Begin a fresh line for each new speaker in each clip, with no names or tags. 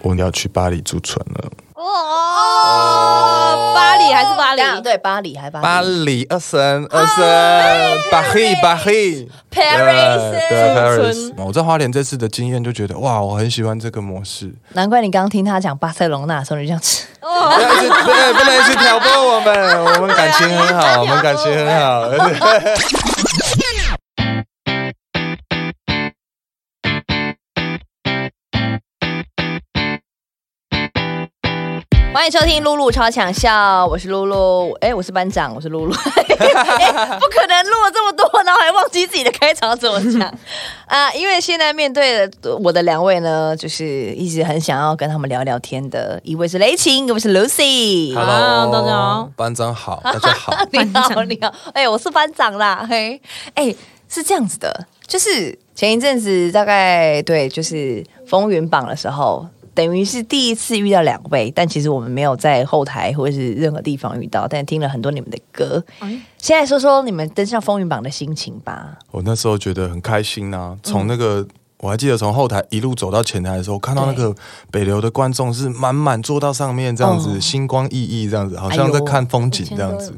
我要去巴黎驻村了。
哦，巴黎还是巴黎
对，巴黎还巴黎
巴
黎
黎二声二声，巴黎巴黎
，Paris，
对对
驻
Paris。我在花莲这次的经验就觉得哇，我很喜欢这个模式。
难怪你刚刚听他讲巴塞隆纳的时候，你就这样吃。
不要一直不能不能一直挑拨我们，我们感情很好，我们感情很好。
欢迎收听露露超强笑，我是露露，哎，我是班长，我是露露，哎不可能录了这么多，然后还忘记自己的开场怎么讲 啊？因为现在面对的我的两位呢，就是一直很想要跟他们聊聊天的，一位是雷晴，一位是 Lucy。
Hello，大家好，
班长好，大家好。
你好，你好，哎、我是班长啦，嘿，哎、是这样子的，就是前一阵子大概对，就是风云榜的时候，等于是第一次遇到两位，但其实我们没有在后台或者是任何地方遇到，但听了很多你们的歌。现在说说你们登上风云榜的心情吧。
我那时候觉得很开心呐、从那个。我还记得从后台一路走到前台的时候，看到那个北流的观众是满满坐到上面这样子，
哦
星光熠熠这样子，好像在看风景这样子。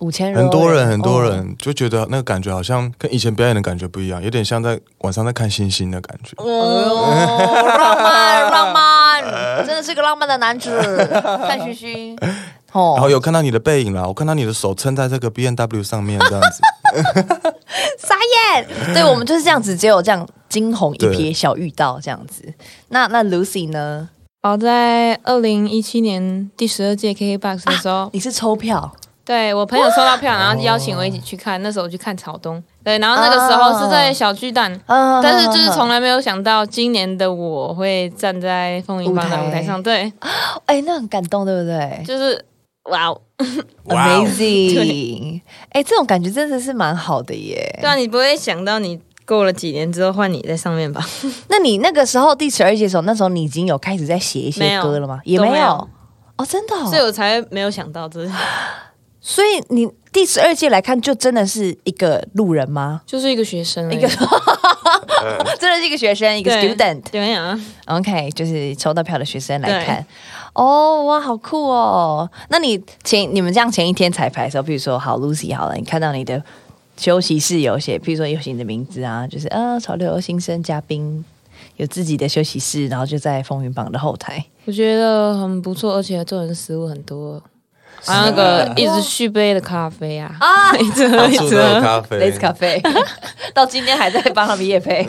五千人
很多人，很多
哦
人就觉得那个感觉好像跟以前表演的感觉不一样，有点像在晚上在看星星的感觉。
哦，浪漫浪漫，真的是个浪漫的男子，看嘘嘘。哦
然后有看到你的背影啦，我看到你的手撑在这个 B N W 上面这样子。
傻眼。对我们就是这样子，只有这样惊鸿一瞥，小遇到这样子。那那 Lucy 呢？
我在二零一七年第十二届 KKBOX 的时候，
你是抽票
对我朋友收到票，然后邀请我一起去看。那时候我去看草东，对，然后那个时候是在小巨蛋，
啊
但是就是从来没有想到今年的我会站在风云榜的舞台上，对，
哎，那很感动，对不对
就是哇？
Amazing！哎，这种感觉真的是蛮好的耶。
对啊，你不会想到你过了几年之后换你在上面吧？
那你那个时候第十二届的时候，那时候你已经有开始在写一些歌了吗？也
没有
没有。哦，真的哦。
所以我才没有想到这，
所以你第十二届来看，就真的是一个路人吗？
就是一个学生，
一个 真的是一个学生，一个
对
student。
对啊
，OK，就是抽到票的学生来看。哦，哇，好酷哦！那你前你们这样前一天彩排的时候，比如说好 Lucy 好了，你看到你的休息室有写，比如说有写你的名字啊，就是啊潮流新生嘉宾有自己的休息室，然后就在风云榜的后台。
我觉得很不错，而且做人食物很多，还有那个一直续杯的咖啡啊，
啊
一直喝一直喝。
的咖啡
Lace 咖啡，到今天还在帮他们夜配，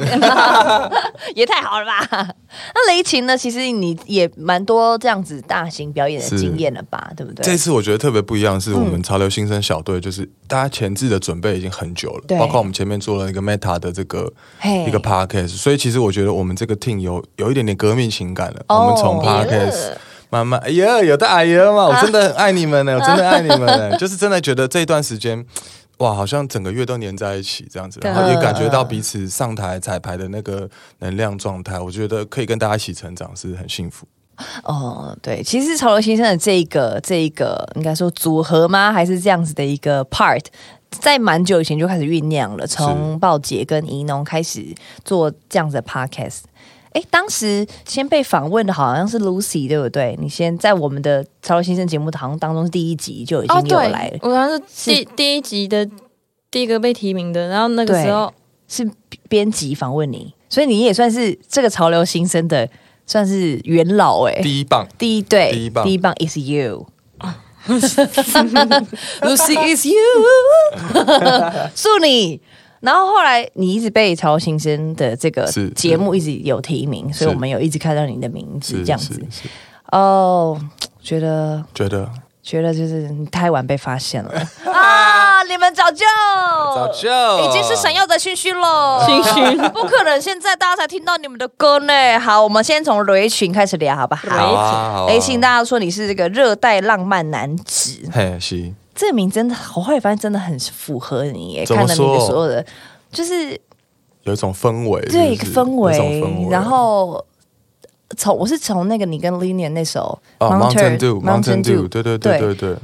也太好了吧？那雷琴呢？其实你也蛮多这样子大型表演的
是
经验了吧？对不对？
这次我觉得特别不一样，是我
嗯
们潮流新生小队，就是大家前置的准备已经很久了，
对
包括我们前面做了一个 Meta 的这个一个 Podcast，所以其实我觉得我们这个 team 有有一点点革命情感了。
哦
我们从 Podcast 慢慢，哎呀，有的哎呀嘛，我真的很爱你们呢，我真的爱你们呢，就是真的觉得这一段时间。哇，好像整个月都黏在一起这样子，然后也感觉到彼此上台彩排的那个能量状态，我觉得可以跟大家一起成长，是很幸福。
哦，对，其实潮流先生的这一个这一个应该说组合吗？还是这样子的一个 part，在蛮久以前就开始酝酿了，从鲍姐跟怡农开始做这样子的 podcast。哎，当时先被访问的好像是 Lucy，对不对？你先在我们的潮流先生节目好像当中是第一集就已经有来了，
我好像是第第一集的第一个被提名的，然后那个时候
是编辑访问你，所以你也算是这个潮流新生的算是元老哎、
第一棒，
第一对，
第一棒
第一棒 is you。Lucy is you，祝你。然后后来你一直被潮流新生的这个节目一直有提名，所以我们有一直看到你的名字这样子。哦，觉得
觉得？
觉得就是你太晚被发现了。啊！你们早就！
早就。
已经是闪耀的讯息了，
讯息。
不可能现在大家才听到你们的歌呢。好，我们先从雷群开始聊，好不好？
好啊，好啊。
雷群，大家说你是这个热带浪漫男子，
嘿，是
这个名真的，我后来发现真的很符合你看了你的
说？
所有的，就是
有一种氛围，
对一个氛围。然后从我是从那个你跟 Linian 那首
哦 Mountain-，Mountain Dew，Mountain Dew，对对对。对对，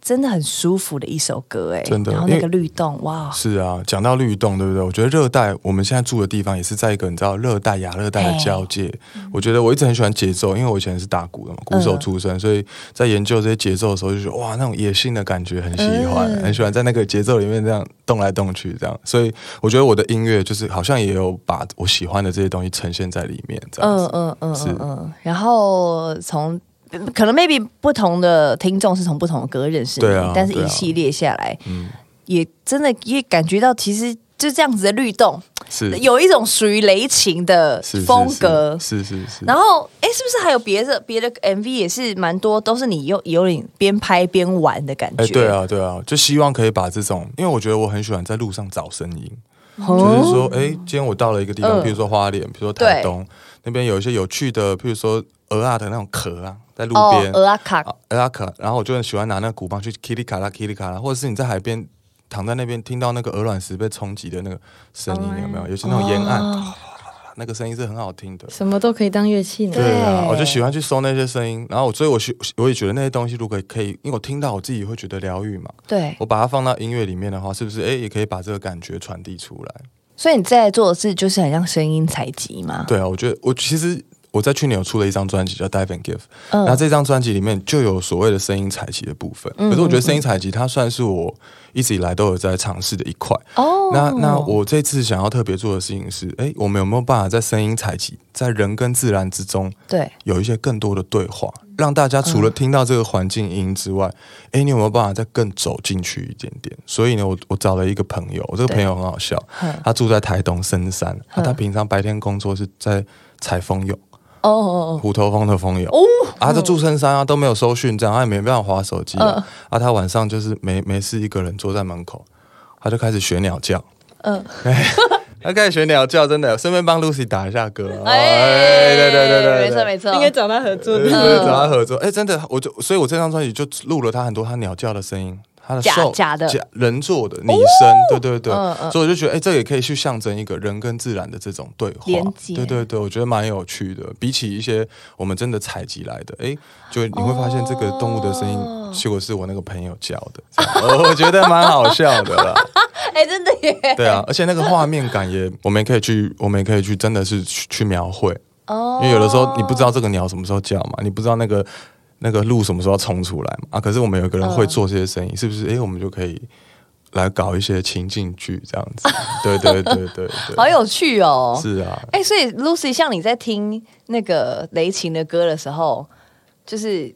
真的很舒服的一首歌哎，
真的
然后那个律动，哇，
是啊，讲到律动，对不对？我觉得热带，我们现在住的地方也是在一个你知道热带亚热带的交界。我觉得我一直很喜欢节奏，因为我以前是打鼓的嘛，鼓手出身，所以在研究这些节奏的时候，就觉得哇，那种野性的感觉很喜欢，
嗯
很喜欢在那个节奏里面这样动来动去，这样。所以我觉得我的音乐就是好像也有把我喜欢的这些东西呈现在里面，这样
嗯
子。
嗯嗯
是
嗯嗯，然后从。可能 maybe 不同的听众是从不同的歌认识你，但是一系列下来，
嗯，
也真的也感觉到，其实就这样子的律动，
是。
有一种属于雷霆的风格。
是。是是是。
然后，哎，是不是还有别的别的 MV 也是蛮多，都是你有有点边拍边玩的感觉？
哎、对，啊，对啊，就希望可以把这种，因为我觉得我很喜欢在路上找声音，
哦。
就是说，哎、今天我到了一个地方，
嗯。
比如说花莲，比如说台东那边有一些有趣的，譬如说鹅啊的那种壳啊，在路
哦
边，，
鹅啊卡，
啊鹅啊壳，然后我就很喜欢拿那个鼓棒去噼里卡啦噼里卡啦，或者是你在海边躺在那边听到那个鹅卵石被冲击的那个声音，有没有？尤其那种沿岸、
哦
那个声音是很好听的。
什么都可以当乐器呢。
对啊，我就喜欢去搜那些声音，然后我所以我学我也觉得那些东西如果可以，因为我听到我自己会觉得疗愈嘛，
对，
我把它放到音乐里面的话，是不是哎也可以把这个感觉传递出来？
所以你在做的事就是很像声音采集嘛。
对啊，我觉得我其实我在去年有出了一张专辑叫《Dive and Give》，
嗯。
那这张专辑里面就有所谓的声音采集的部分。
嗯。
可是我觉得声音采集它算是我一直以来都有在尝试的一块。
哦。
那那我这次想要特别做的事情是，哎，我们有没有办法在声音采集，在人跟自然之中
对，
有一些更多的对话，让大家除了听到这个环境音之外，哎、你有没有办法再更走进去一点点？所以呢，我我找了一个朋友，我这个朋友很好笑，
嗯。
他住在台东深山，啊、他平常白天工作是在采蜂蛹，
哦哦
虎头蜂的蜂蛹，啊，他就住深山啊，都没有收讯，这样他也没办法划手机啊，
嗯。
啊，他晚上就是没没事一个人坐在门口，他就开始学鸟叫，
嗯，
他开始学鸟叫，真的，顺便帮 Lucy 打一下歌，
哎，
哎，对对对对，
没错没错，
应该找他合作。
找他合作。哎、真的，我就所以，我这张专辑就录了他很多他鸟叫的声音，他的
假
兽
假的
假人做的拟声，对对对，
嗯嗯
所以我就觉得，哎、这也可以去象征一个人跟自然的这种对话对对对，我觉得蛮有趣的。比起一些我们真的采集来的，哎、就你会发现这个动物的声
哦
音，结果是我那个朋友叫的，我觉得蛮好笑的啦。
哎，真的耶，
对啊，而且那个画面感也，我们也可以去，我们也可以去，真的是去去描绘。
哦
因为有的时候你不知道这个鸟什么时候叫嘛，你不知道那个那个路什么时候要冲出来嘛啊。可是我们有一个人会做这些声音，是不是？诶，我们就可以来搞一些情境剧这样子。对对对对对，
好有趣哦。
是啊，
哎、所以 Lucy，像你在听那个雷琴的歌的时候，就是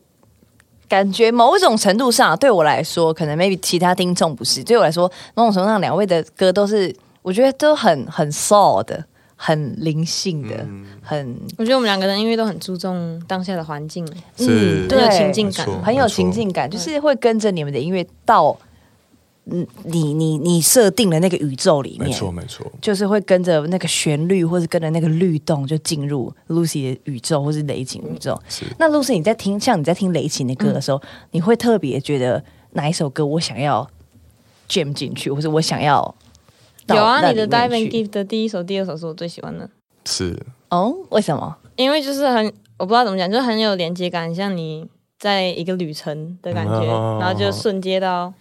感觉某种程度上，对我来说，可能 maybe 其他听众不是，对我来说，某种程度上，两位的歌都是我觉得都很很 soul 的，很灵性的，
嗯。
很
我觉得我们两个人因为都很注重当下的环境，
嗯对
很有情境感
很有情境感，就是会跟着你们的音乐到嗯你你你设定的那个宇宙里面，
没错没错，
就是会跟着那个旋律，或是跟着那个律动，就进入 Lucy 的宇宙，或是雷琴宇宙。
是。
那 Lucy，你在听像你在听雷琴的歌的时候，你会特别觉得哪一首歌我想要 jam 进去，或者我想要到
有啊，你的《Dive and Give》的第一首、第二首是我最喜欢的，
是
哦？为什么？
因为就是很我不知道怎么讲，就是很有连接感，像你在一个旅程的感觉，
哦
然后就瞬接到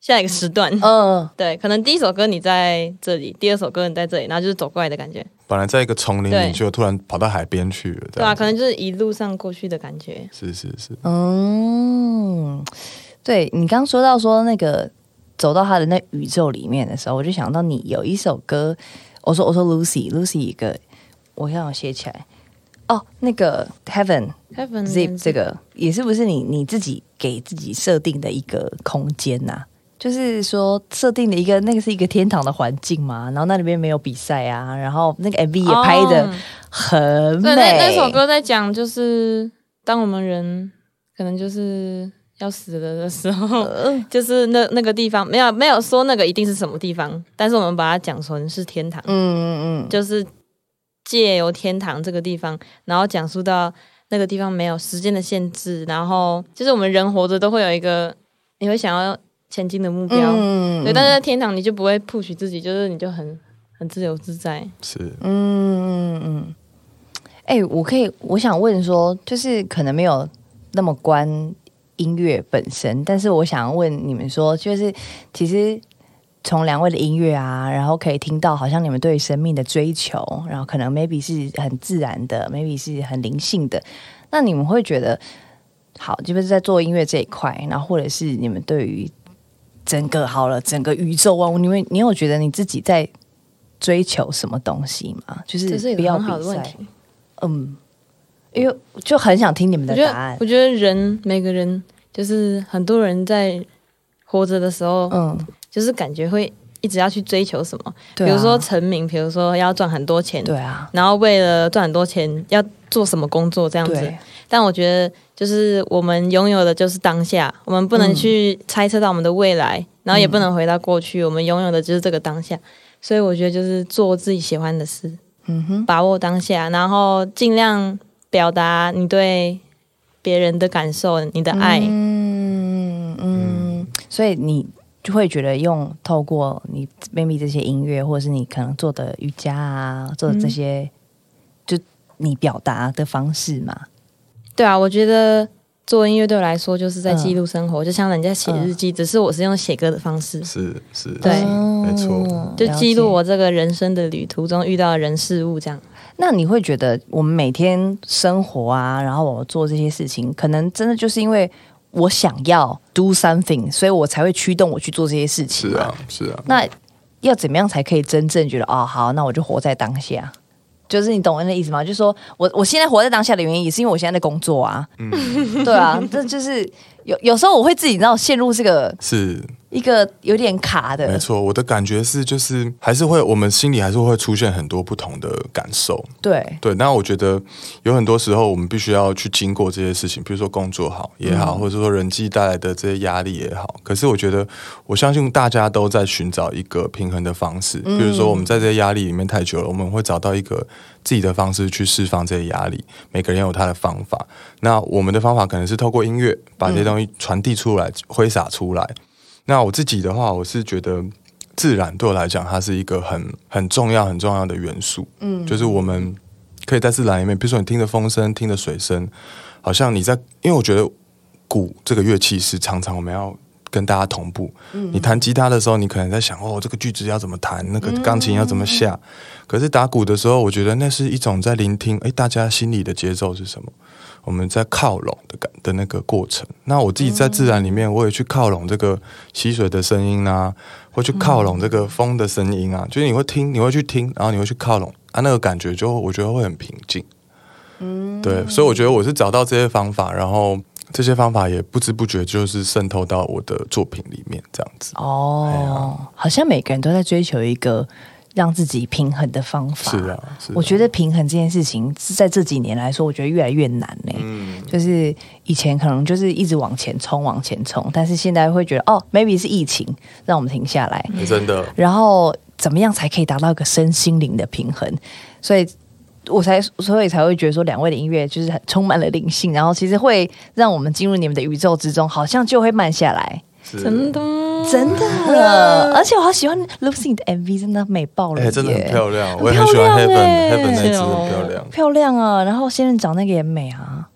下一个时段。
嗯，
对，可能第一首歌你在这里，第二首歌你在这里，然后就是走过来的感觉，
本来在一个丛林
对
里，就突然跑到海边去了，
对啊，可能就是一路上过去的感觉。
是是是，
嗯，对你刚说到说那个走到他的那宇宙里面的时候，我就想到你有一首歌，我说我说 Lucy，Lucy 一个，我让我写起来。哦，那个 Heaven
Heaven
Zip 这个也是不是你你自己给自己设定的一个空间呐、就是说设定的一个那个是一个天堂的环境嘛，然后那里面没有比赛啊，然后那个 MV 也拍的
哦
很美。
对，那那首歌在讲就是当我们人可能就是要死了的时候，
呃。
就是那那个地方没有没有说那个一定是什么地方，但是我们把它讲成是天堂，
嗯嗯嗯，
就是借由天堂这个地方，然后讲述到那个地方没有时间的限制，然后就是我们人活着都会有一个你会想要前进的目标，
嗯。
对，但是在天堂你就不会 push 自己，就是你就很很自由自在。
是。
嗯嗯嗯，哎、我可以，我想问说，就是可能没有那么关音乐本身，但是我想问你们说，就是其实从两位的音乐啊，然后可以听到好像你们对生命的追求，然后可能 maybe 是很自然的，maybe 是很灵性的。那你们会觉得，好，就是在做音乐这一块，然后或者是你们对于整个好了整个宇宙啊，你们你有觉得你自己在追求什么东西吗？就是不要
好的
比赛
问题。
嗯，因为就很想听你们的答案
得，。我觉得人每个人就是很多人在活着的时候，
嗯，
就是感觉会一直要去追求什么，
对啊。
比如说成名，比如说要赚很多钱，
对啊，
然后为了赚很多钱要做什么工作这样子。但我觉得，就是我们拥有的就是当下，我们不能
嗯。
去猜测到我们的未来，然后也不能回到过去，我们拥有的就是这个当下。所以我觉得就是做自己喜欢的事，
嗯哼，
把握当下，然后尽量表达你对别人的感受、你的爱。
嗯嗯，所以你就会觉得用透过你 maybe 这些音乐，或者是你可能做的瑜伽啊，做的这些，就你表达的方式嘛。
对啊，我觉得做音乐对我来说就是在记录生活，就像人家写日记，只是我是用写歌的方式，
是是，
对
没错
哦
就记录。我这个人生的旅途中遇到的人事物这样。
那你会觉得我们每天生活啊，然后我做这些事情，可能真的就是因为我想要 do something，所以我才会驱动我去做这些事情。
是啊是啊，
那要怎么样才可以真正觉得哦，好，那我就活在当下？就是你懂我的意思吗？就是说我我现在活在当下的原因，也是因为我现在在工作啊。对啊，这就是有有时候我会自己你知道陷入这个
是
一个有点卡的，
没错。我的感觉是，就是还是会，我们心里还是会出现很多不同的感受。
对，
对，那我觉得有很多时候我们必须要去经过这些事情，比如说工作好也好，或者说人际带来的这些压力也好。可是我觉得，我相信大家都在寻找一个平衡的方式。比如说，我们在这些压力里面太久了，我们会找到一个自己的方式去释放这些压力。每个人有他的方法。那我们的方法可能是透过音乐把这些东西传递出来、挥洒出来。那我自己的话，我是觉得自然对我来讲，它是一个很很重要、很重要的元素。嗯，就是我们可以在自然里面，比如说你听着风声、听着水声，好像你在，因为我觉得鼓这个乐器是常常我们要跟大家同步。你弹吉他的时候，你可能在想哦，这个句子要怎么弹，那个钢琴要怎么下。可是打鼓的时候，我觉得那是一种在聆听，诶，大家心里的节奏是什么？我们在靠拢的感的那个过程。那我自己在自然里面，我也去靠拢这个溪水的声音啊，或去靠拢这个风的声音啊，就是你会听，你会去听，然后你会去靠拢啊，那个感觉就我觉得会很平静。嗯，对，所以我觉得我是找到这些方法，然后这些方法也不知不觉就是渗透到我的作品里面，这样子。
哦，好像每个人都在追求一个让自己平衡的方法。
是啊，是啊
我觉得平衡这件事情在这几年来说，我觉得越来越难呢、
嗯，
就是以前可能就是一直往前冲，往前冲，但是现在会觉得哦，maybe 是疫情让我们停下来，
真的，
然后怎么样才可以达到一个身心灵的平衡？所以我才所以才会觉得说，两位的音乐就是很充满了灵性，然后其实会让我们进入你们的宇宙之中，好像就会慢下来。
真的吗，
真的，而且我好喜欢 Lucy 的 MV，真的美爆了
哎、真的很漂亮，我也很喜欢
漂
Heaven
亮哎
Heaven 那支很漂亮。
漂亮啊！然后仙人掌那个也美啊，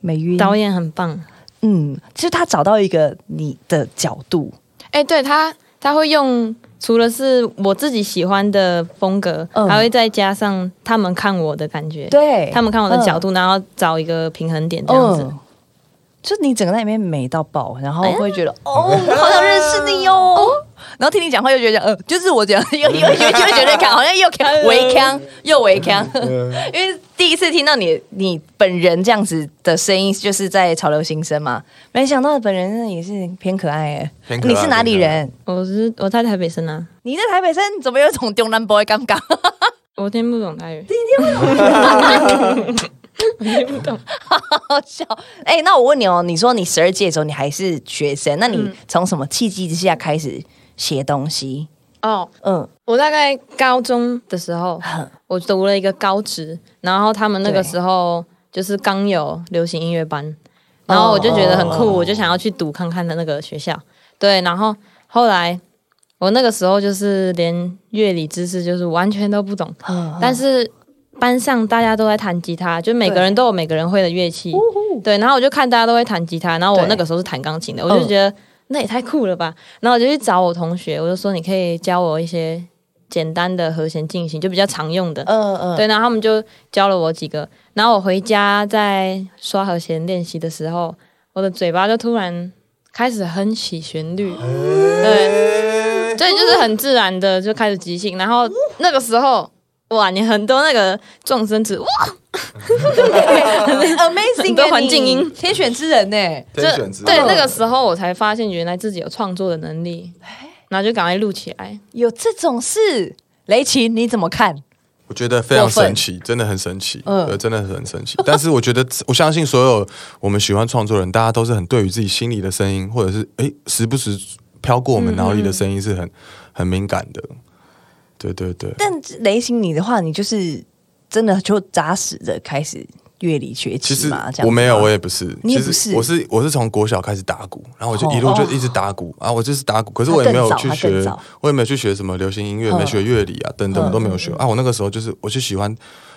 美晕
导演很棒。
嗯，其实他找到一个你的角度，
哎、对他他会用除了是我自己喜欢的风格，
嗯
还会再加上他们看我的感觉，
对
他们看我的角度，然后找一个平衡点这样子。
嗯就你整个在里面美到爆，然后会觉得、哦，好想认识你哦。然后听你讲话又觉得，呃，就是我讲，又又又又觉得看，好像又看围腔，又围腔。因为第一次听到你你本人这样子的声音，就是在潮流新生嘛，没想到本人也是偏可爱哎。你是哪里人？
我是我在台北生啊，
你在台北生，怎么有一种中南 boy 尴尬？
我听不懂台语，
好笑。哎、那我问你哦，你说你十二届的时候你还是学生，那你从什么契机之下开始写东西？
哦，
嗯，
我大概高中的时候，我读了一个高职，然后他们那个时候就是刚有流行音乐班，然后我就觉得很酷，
哦
我就想要去读看看的那个学校。对，然后后来我那个时候就是连乐理知识就是完全都不懂，
嗯
但是班上大家都在弹吉他，就每个人都有每个人会的乐器，对，然后我就看大家都会弹吉他，然后我那个时候是弹钢琴的，我就觉得那也太酷了吧。然后我就去找我同学，我就说你可以教我一些简单的和弦进行，就比较常用的。
嗯嗯，
对，然后他们就教了我几个，然后我回家在刷和弦练习的时候，我的嘴巴就突然开始哼起旋律，对，所以，就是很自然的就开始即兴，然后那个时候。哇，你很多那个撞声词，哇，
amazing，
很多环境音
天选之人呢。
天选之人
对那个时候我才发现原来自己有创作的能力，然后就赶快录起来。
有这种事，雷琴你怎么看？
我觉得非常神奇，真的很神奇，
嗯
对，真的很神奇。但是我觉得，我相信所有我们喜欢创作人，大家都是很对于自己心里的声音，或者是哎时不时飘过我们脑里的声音是很很敏感的。对对对，
但雷琴你的话，你就是真的就扎实的开始乐理学
其实
习嘛？这样
我没有，我
也
也不是，其实
你也不是。
我是我是从国小开始打鼓，然后我就
哦
一路就一直打鼓啊，我就是打鼓，可是我也没有去学，我也没有去学什么流行音乐，
嗯。
没学乐理啊，等等都没有学啊。我那个时候就是我就喜欢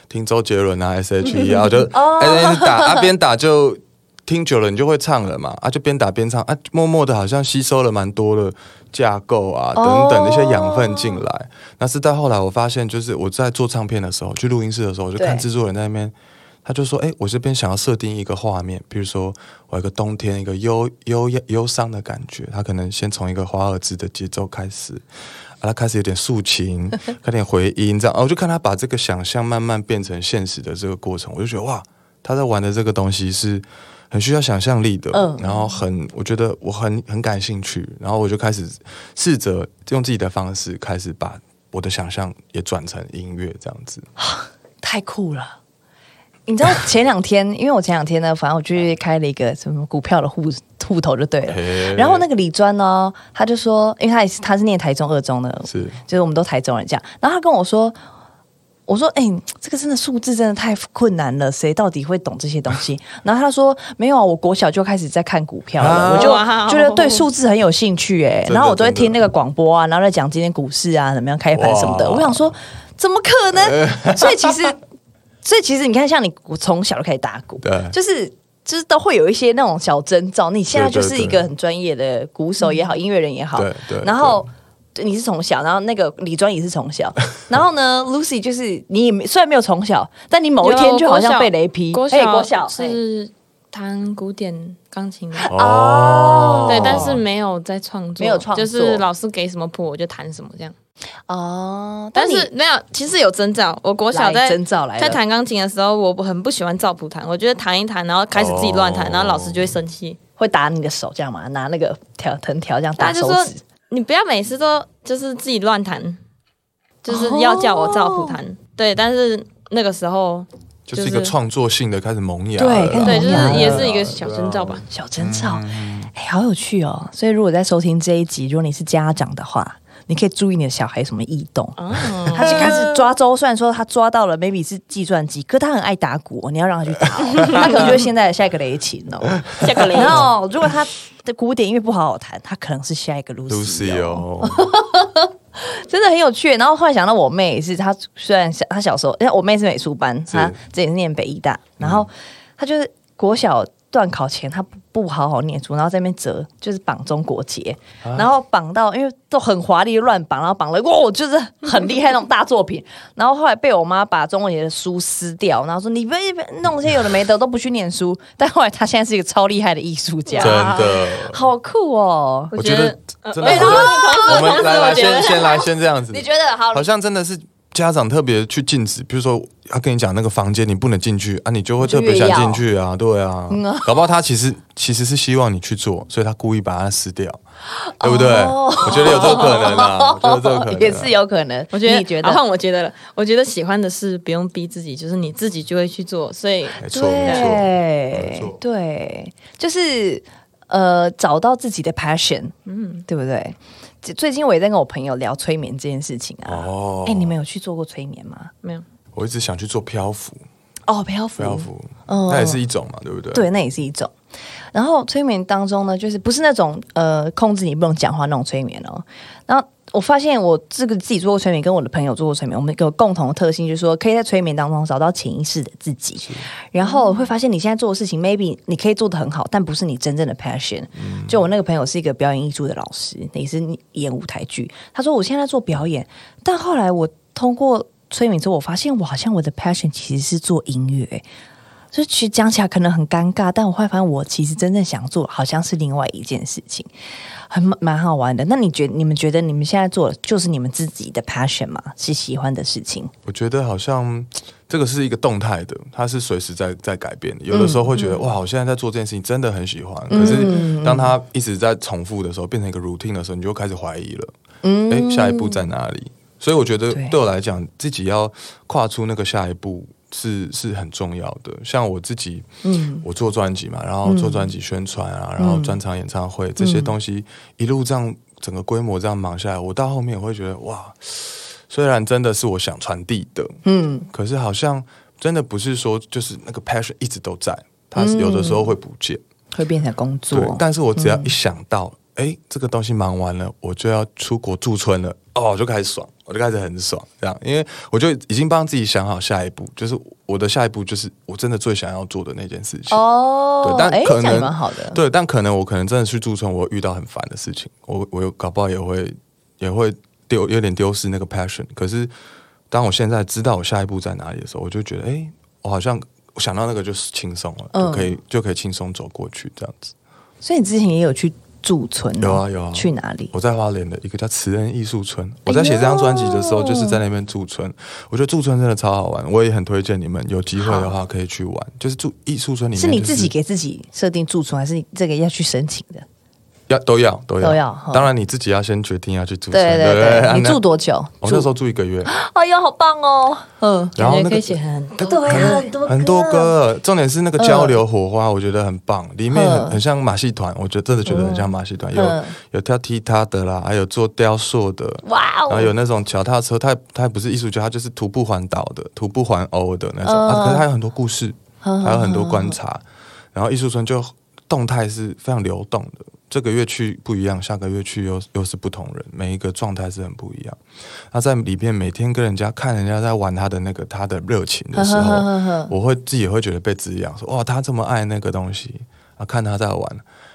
听周杰伦啊、S.H.E 啊，我就
哦。
哎一直打啊，边打就听久了，你就会唱了嘛啊，就边打边唱啊，默默的好像吸收了蛮多的架构啊等等的一些养分进来。那是到后来我发现，就是我在做唱片的时候，去录音室的时候，我就看制作人在那边。他就说：“哎、我这边想要设定一个画面，比如说我有一个冬天，一个忧忧忧伤的感觉。他可能先从一个华尔兹的节奏开始，啊，他开始有点抒情，有点回音，这样。啊我就看他把这个想象慢慢变成现实的这个过程，我就觉得哇，他在玩的这个东西是很需要想象力的，
嗯
然后很，我觉得我很很感兴趣，然后我就开始试着用自己的方式开始把我的想象也转成音乐，这样子。
太酷了。你知道前两天，因为我前两天呢，反正我去开了一个什么股票的户户头就对了。
嘿
然后那个李专呢，他就说，因为他也是他是念台中二中的，
是
就是我们都台中人这样。然后他跟我说，我说，哎、这个真的数字真的太困难了，谁到底会懂这些东西？然后他说，没有啊，我国小就开始在看股票了，
啊
我就 觉得对数字很有兴趣、哎，然后我都会听那个广播啊，然后在讲今天股市啊怎么样开盘什么的。我想说，怎么可能？所以其实，所以其实你看，像你我从小就开始打鼓，
对
就是就是都会有一些那种小征兆。你现在就是一个很专业的鼓手也好，音乐人也好，
对对
然后。你是从小，然后那个李专也是从小，然后呢，Lucy 就是你也没虽然没有从小，但你某一天就好像被雷劈。
国小
小
是弹古典钢琴的，
哦，
对，但是没有在创作，
没有创作
就是老师给什么谱我就弹什么这样。
哦，
但
你
是没有，其实有征兆。我国小
来
在在弹钢琴的时候，我很不喜欢照谱弹，我觉得弹一弹，然后开始自己乱弹，
哦
然后老师就会生气。
会打你的手这样嘛？拿那个条藤条这样打手指。
你不要每次都就是自己乱弹，就是要叫我照谱弹。对，但是那个时候，
就是一个创作性的开始萌芽
对
对，就是也是一个小征兆吧。
小征兆，哎、好有趣哦！所以如果在收听这一集，如果你是家长的话，你可以注意你的小孩有什么异动。
哦，
他就开始抓周，虽然说他抓到了 maybe 是计算机，可他很爱打鼓哦，你要让他去打哦，他可能就是现在的下一个雷琴哦。
下个雷
然后如果他的古典音乐不好好弹，他可能是下一个 Lucy,
Lucy
哦，
哦，
真的很有趣。然后后来想到我妹也是，她虽然小，她小时候，因为我妹是美术班，她之前是念北医大，然后她就是国小段考前，他不不好好念书，然后在那边折，就是绑中国结，然后绑到因为都很华丽乱绑，然后绑了哇，就是很厉害那种大作品。然后后来被我妈把中国结的书撕掉，然后说你不要弄些有的没的都不去念书。但后来他现在是一个超厉害的艺术家，
真的，
好酷哦！
我觉得我们来来先先来先这样子，
你觉得好？
好像真的是家长特别去禁止，比如说他跟你讲那个房间你不能进去啊，你就会特别想进去啊，对啊，搞不好他其实其实是希望你去做，所以他故意把它撕掉，对不对？
哦
我觉得有这个可能啊，我觉得这个可能啊
也是有可能。
我觉得，
你觉得
我觉得了。我觉得喜欢的事不用逼自己，就是你自己就会去做。所以
没错没错没
对
错
对，就是呃，找到自己的 passion，嗯，对不对？最最近我也在跟我朋友聊催眠这件事情啊。
哦
哎、你们有去做过催眠吗？
没有，
我一直想去做漂浮，
哦，漂浮，
漂浮，
嗯
那也是一种嘛，对不对？
对，那也是一种。然后催眠当中呢，就是不是那种呃控制你不能讲话那种催眠哦。然后我发现我这个自己做过催眠，跟我的朋友做过催眠，我们有共同的特性，就是说可以在催眠当中找到潜意识的自己，然后会发现你现在做的事情，maybe 你可以做的很好，但不是你真正的 passion。就我那个朋友是一个表演艺术的老师，也是演舞台剧，他说我现在在做表演，但后来我通过催眠之后，我发现我好像我的 passion 其实是做音乐。就其实讲起来可能很尴尬，但我会发现我其实真正想做好像是另外一件事情，很蛮好玩的。那你觉你们觉得你们现在做的就是你们自己的 passion 吗？是喜欢的事情？
我觉得好像这个是一个动态的，它是随时在在改变的。有的时候会觉得哇，我现在在做这件事情真的很喜欢，可是当它一直在重复的时候，变成一个 routine 的时候，你就开始怀疑了。嗯，哎，下一步在哪里？所以我觉得对我来讲，自己要跨出那个下一步。是是很重要的，像我自己，嗯，我做专辑嘛，然后做专辑宣传啊，然后专场演唱会这些东西，一路这样整个规模这样忙下来，我到后面我会觉得哇，虽然真的是我想传递的，嗯，可是好像真的不是说就是那个 passion 一直都在，它有的时候会不见，
会变成工作，
但是我只要一想到。哎，这个东西忙完了，我就要出国驻村了。哦，我就开始爽，我就开始很爽，这样，因为我就已经帮自己想好下一步，就是我的下一步就是我真的最想要做的那件事情。哦，对，但可能
蛮好的，
对，但可能我可能真的去驻村，我遇到很烦的事情，我我搞不好也会也会丢有点丢失那个 passion。可是当我现在知道我下一步在哪里的时候，我就觉得，哎，我好像我想到那个就是轻松了，就可以就可以轻松走过去这样子。
所以你之前也有去。驻村
有啊有啊，
去哪里？
我在花莲的一个叫慈恩艺术村。我在写这张专辑的时候，就是在那边驻村。我觉得驻村真的超好玩，我也很推荐你们有机会的话可以去玩。就是住艺术村里面，
是你自己给自己设定驻村，还是这个要去申请的？
要都要都
要都要，
当然你自己要先决定要去住。
对对对，你住多久？
我那时候住一个月。
哎呦，好棒哦！
嗯，然后可以写很多
对很多
很多歌，重点是那个交流火花，我觉得很棒。里面很很像马戏团，我觉得真的觉得很像马戏团。有有跳踢踏的啦，还有做雕塑的，哇哦！然后有那种脚踏车，他他不是艺术家，他就是徒步环岛的，徒步环欧的那种。啊可是他有很多故事，还有很多观察。然后艺术村就动态是非常流动的。这个月去不一样，下个月去又又是不同人，每一个状态是很不一样。他在里面每天跟人家看人家在玩他的那个他的热情的时候，我会自己也会觉得被滋养，说哇，他这么爱那个东西啊，看他在玩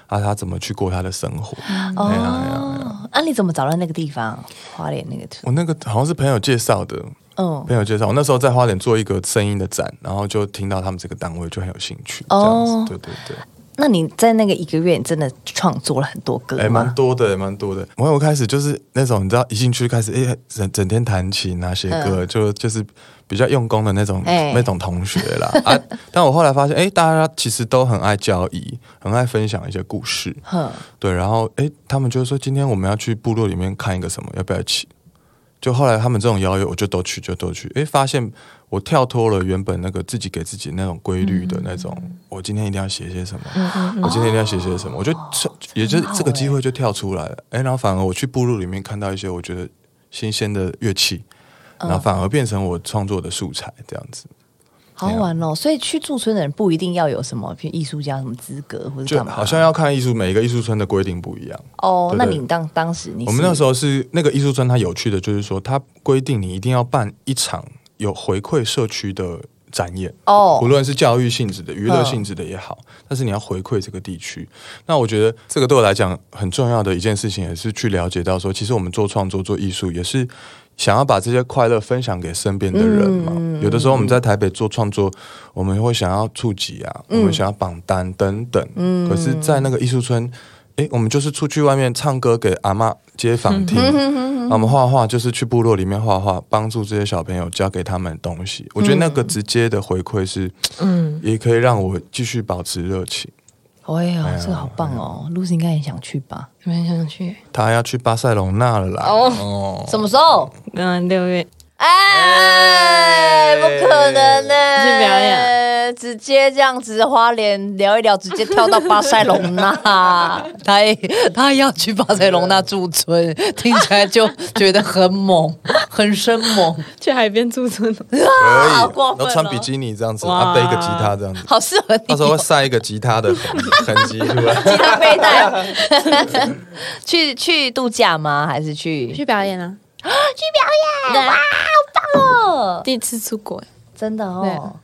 啊，他怎么去过他的生活？
哦，啊，你怎么找到那个地方？花莲那个？
我那个好像是朋友介绍的，嗯，朋友介绍。我那时候在花莲做一个声音的展，然后就听到他们这个单位就很有兴趣，这样子，对对对。
那你在那个一个月，你真的创作了很多歌
哎，蛮多的，蛮多的。我我开始就是那种，你知道，一进去开始，哎，整整天弹琴啊，写歌，就就是比较用功的那种那种同学啦。啊，但我后来发现，哎，大家其实都很爱交易，很爱分享一些故事。对，然后哎，他们就说，今天我们要去部落里面看一个什么，要不要一起？就后来他们这种邀约，我就都去，就都去。哎，发现我跳脱了原本那个自己给自己那种规律的那种，我今天一定要写些什么，我今天一定要写些什么，我就也就这个机会就跳出来了。哎，然后反而我去部落里面看到一些我觉得新鲜的乐器，然后反而变成我创作的素材，这样子。
好玩哦！所以去驻村的人不一定要有什么艺术家什么资格或者干嘛，
好像要看艺术，每一个艺术村的规定不一样。
哦，那你当当时你
我们那时候是那个艺术村，它有趣的就是说，它规定你一定要办一场有回馈社区的展演哦，无论是教育性质的、娱乐性质的也好，但是你要回馈这个地区。那我觉得这个对我来讲很重要的一件事情，也是去了解到说，其实我们做创作、做艺术也是。想要把这些快乐分享给身边的人嘛？有的时候我们在台北做创作，我们会想要触及啊，我们想要榜单等等。嗯，可是，在那个艺术村，哎，我们就是出去外面唱歌给阿妈街坊听，我们画画就是去部落里面画画，帮助这些小朋友教给他们东西。我觉得那个直接的回馈是，嗯，也可以让我继续保持热情。
哎呀，这个好棒哦！Lucy 应该也想去吧？
很想去。
他要去巴塞隆纳了啦！
哦，什么时候？
嗯，六月。
哎，不可能呢！
去表演。
直接这样子花莲聊一聊，直接跳到巴塞隆纳，他也他要去巴塞隆纳驻村，听起来就觉得很猛，很生猛，
去海边驻村，
可以，
好过分哦
然后穿比基尼这样子，
哇
他背一个吉他这样子，
好适合你
到时候会晒一个吉他的痕痕迹出来。
吉他背带。去去度假吗？还是去
去表演啊！
去表演？哇，好棒哦！
第一次出国，
真的哦，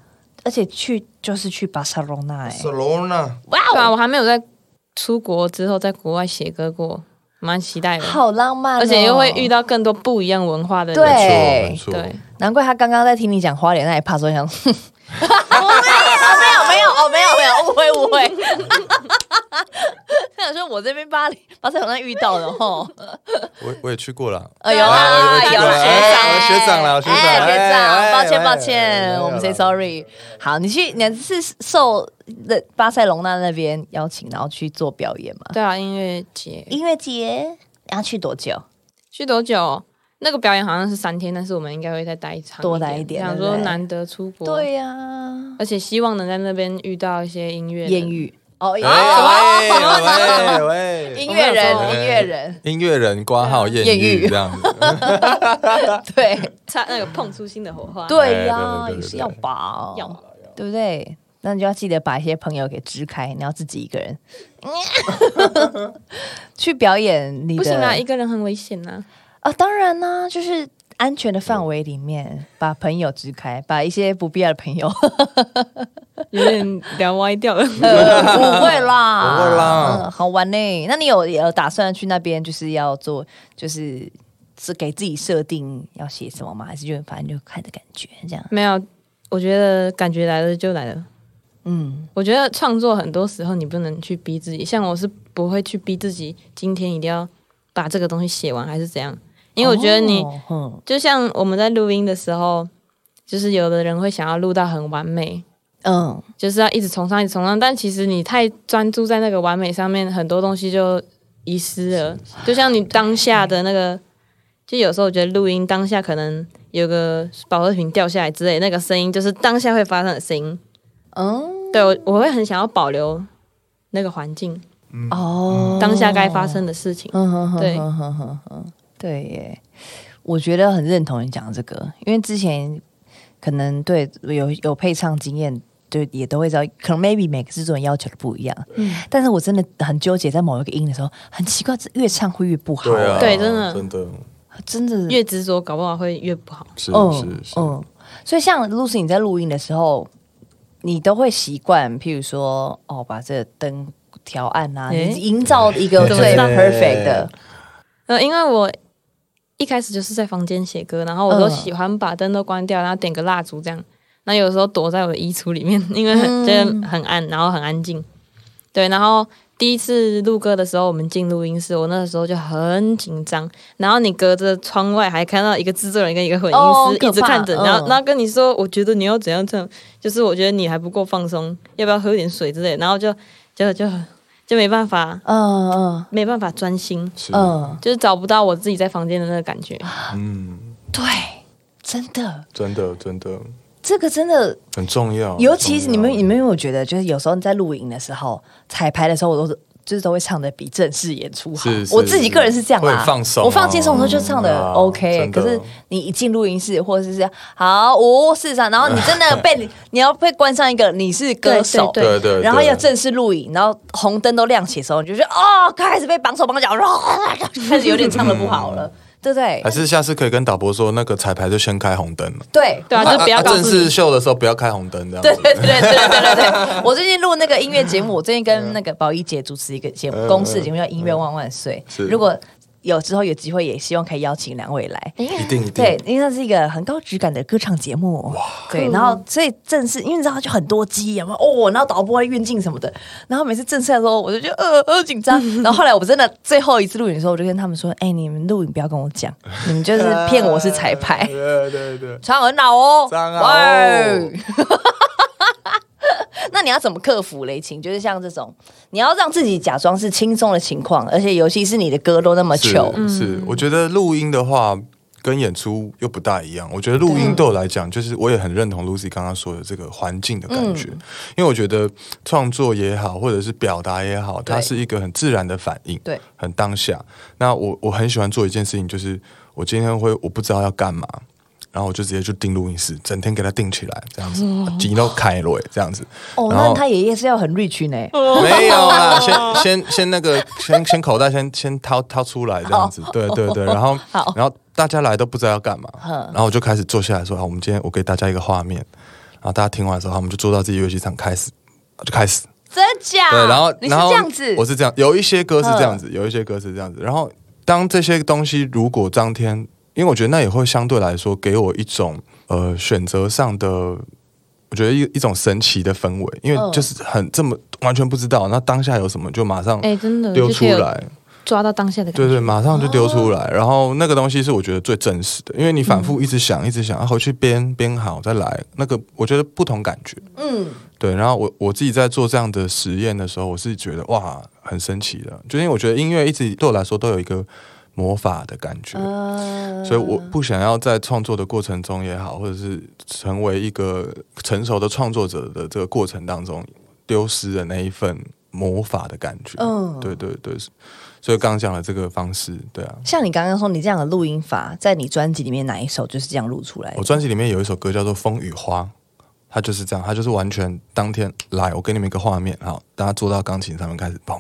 而且去就是去巴塞罗那，哎
，Barcelona
哇
对啊，
哦，
我还没有在出国之后在国外写歌过，蛮期待的。
好浪漫哦，
而且又会遇到更多不一样文化的人。
对
对。，
难怪他刚刚在听你讲花莲，那也怕说想，哼我没有没有哦没有没有误会误会，他想说我这边巴黎巴塞罗那遇到的哈，
我我也去过了。
哎呦
哎我也去
有了
过了哎学长了，学长，
哎学
哎
长，
哎
抱歉
哎
抱歉，
哎
我们 say sorry。好，你去你是受那巴塞隆那那边邀请，然后去做表演嘛？
对啊，音乐节
音乐节要去多久？
去多久？那个表演好像是三天，但是我们应该会再待长
多待一点
想说难得出国，
对，呀，
而且希望能在那边遇到一些音乐
艳遇哦，
喂喂喂，
音乐人音乐人，
音乐人挂号艳
艳遇
遇这样子，
对。
差那个碰出新的火花。
对呀，
哎对对对对
也是要拔，
要
对不对？那你就要记得把一些朋友给支开，你要自己一个人去表演你的。
不行啊，一个人很危险呐。
啊，当然呢、就是安全的范围里面把朋友支开，把一些不必要的朋友，
有点聊歪掉了。
呃，不会啦，
不会啦
嗯好玩呢。那你有有打算去那边，就是要做，就是是给自己设定要写什么吗？还是就反正就看的感觉这样？
没有，我觉得感觉来了就来了。
嗯，
我觉得创作很多时候你不能去逼自己，像我是不会去逼自己今天一定要把这个东西写完，还是怎样？因为我觉得你、就像我们在录音的时候，就是有的人会想要录到很完美，
嗯
就是要一直崇尚，一直崇尚，但其实你太专注在那个完美上面，很多东西就遗失了。就像你当下的那个，就有时候我觉得录音当下可能有个保乐瓶掉下来之类，那个声音就是当下会发生的声音。
嗯
对我，我会很想要保留那个环境，
哦，
当下该发生的事情。
嗯
对
耶，我觉得很认同你讲的这个，因为之前可能对有有配唱经验，就也都会知道，可能 maybe 每个制作人要求的不一样，
嗯。
但是我真的很纠结，在某一个音的时候，很奇怪，这越唱会越不好，
对啊，
对真的。
真的。
真的
越执着，搞不好会越不好。
是
嗯
是是，
嗯，所以像 Lucy 你在录音的时候，你都会习惯，譬如说，哦，把这个灯调暗啊，营造一个最 perfect 的，
呃，因为我一开始就是在房间写歌，然后我都
嗯
喜欢把灯都关掉，然后点个蜡烛这样。那有时候躲在我的衣橱里面，因为很
嗯
觉得很暗，然后很安静。对，然后第一次录歌的时候，我们进录音室，我那个时候就很紧张。然后你隔着窗外还看到一个制作人跟一个混音师
哦
一直看着，
嗯
然后然后跟你说，我觉得你要怎样唱，就是我觉得你还不够放松，要不要喝点水之类的。然后就就就就没办法，
嗯嗯
没办法专心。
嗯，
就是找不到我自己在房间的那个感觉。
嗯，
对，真的，
真的真的
这个真的，
很重要，
尤其是你们，你们有没有觉得，就是有时候你在录影的时候，彩排的时候，我都是。就是都会唱的比正式演出好
是，是
我自己个人是这样啦。
会，放松
我放轻松的时候就唱的
啊
OK，可是你一进录音室或者是这样好五四三，然后你真的 被你你要被关上一个你是歌手，
对。
对对，
然后要正式录影，然后红灯都亮起的时候，你就觉得哦，开始被绑手绑脚，然后 开始有点唱的不好了，对不对
还？是下次可以跟导播说，那个彩排就先开红灯了。
对
对啊，就不要告
正。式秀的时候不要开红灯，这样子。
对对对对对对对，我最近录那个音乐节目，我最近跟那个宝仪姐主持一个节目，
嗯
公式节目叫《音乐万万岁》。如果有之后有机会，也希望可以邀请两位来。
一定一定。
对，因为那是一个很高质感的歌唱节目。对，然后所以正式，因为你知道就很多机有没有？哦，然后导播会运镜什么的，然后每次正式的时候我就觉得呃呃紧张，然后后来我真的最后一次录影的时候，我就跟他们说，哎，你们录影不要跟我讲，你们就是骗我是彩排。
对对对，
唱很老哦，
唱好。哦。
喂 那你要怎么克服雷情？就是像这种，你要让自己假装是轻松的情况，而且尤其是你的歌都那么
是
糗，
是，我觉得录音的话。跟演出又不大一样。我觉得录音对我来讲，就是我也很认同 Lucy 刚刚说的这个环境的感觉，
嗯
因为我觉得创作也好，或者是表达也好，它是一个很自然的反应，
对，
很当下。那我我很喜欢做一件事情，就是我今天会我不知道要干嘛。然后我就直接就订录音室，整天给他订起来，这样子，机都开了，这样子。
哦，
然后
那他爷爷是要很 rich 呢。
没有啦，先 先先那个，先先口袋先先掏掏出来这样子，对对对，然后
好。
然后大家来都不知道要干嘛，
嗯。
然后我就开始坐下来说，好，我们今天我给大家一个画面，然后大家听完之后，我们就坐到自己乐器上开始，就开始，
真假？
对，然后
你是
然后
这样子，
我是这样，有一些歌是这样子，有一些歌是这样子，然后当这些东西如果当天，因为我觉得那也会相对来说给我一种呃选择上的。我觉得一一种神奇的氛围，因为
嗯
就是很这么完全不知道，那当下有什么就马上
哎、真的
丢出来，
抓到当下的感觉。
对对，马上就丢出来。然后那个东西是我觉得最真实的，因为你反复一直想，一直想，啊回去编编好再来，那个我觉得不同感觉。
嗯，
对，然后我我自己在做这样的实验的时候，我是觉得哇，很神奇的，就因为我觉得音乐一直对我来说都有一个魔法的感觉。
呃
所以我不想要在创作的过程中也好，或者是成为一个成熟的创作者的这个过程当中，丢失的那一份魔法的感觉。
嗯
对对对，所以刚刚讲的这个方式，对啊，
像你刚刚说，你这样的录音法，在你专辑里面哪一首就是这样录出来的
我？专辑里面有一首歌叫做《风雨花》，它就是这样，它就是完全当天来，我给你们一个画面，好，大家坐到钢琴上面开始蹦。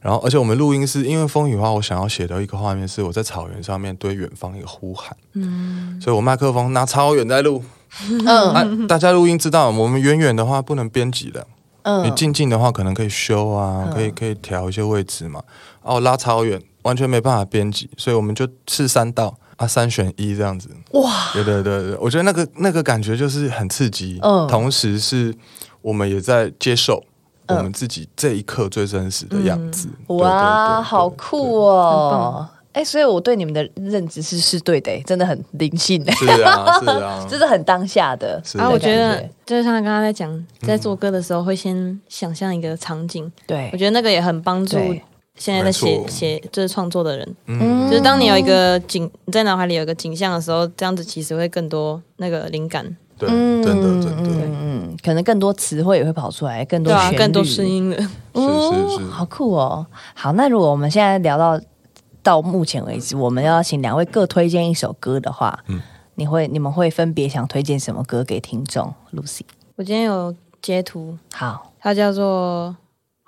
然后，而且我们录音是因为《风雨花》，我想要写的一个画面是我在草原上面对远方一个呼喊，嗯，所以我麦克风拿超远在录，
嗯。
啊，大家录音知道，我们远远的话不能编辑的，嗯。你
嗯，
近近的话可能可以修啊，可以可以调一些位置嘛。哦，拉超远，完全没办法编辑，所以我们就试三道啊，三选一这样子。
哇，
对对对对，我觉得那个那个感觉就是很刺激，
嗯。
同时是我们也在接受
嗯
我们自己这一刻最真实的样子。对对
哇，
对
好酷哦！哎，所以我对你们的认知是是对的，真的很灵性的，
是啊是啊，
这是很当下的。
是。
然后我觉得就是像刚刚在讲，在做歌的时候会先想象一个场景，
对。
我，觉得那个也很帮助现在在写写就是创作的人。
嗯。
就是当你有一个景，你在脑海里有一个景象的时候，这样子其实会更多那个灵感，
对，真的真的，
嗯嗯，可能更多词汇也会跑出来，更多
更多声音了。
是
哦
是。是
好酷哦！好，那如果我们现在聊到到目前为止，我们要请两位各推荐一首歌的话，
嗯。
你会你们会分别想推荐什么歌给听众？Lucy，
我今天有截图，
好。
它叫做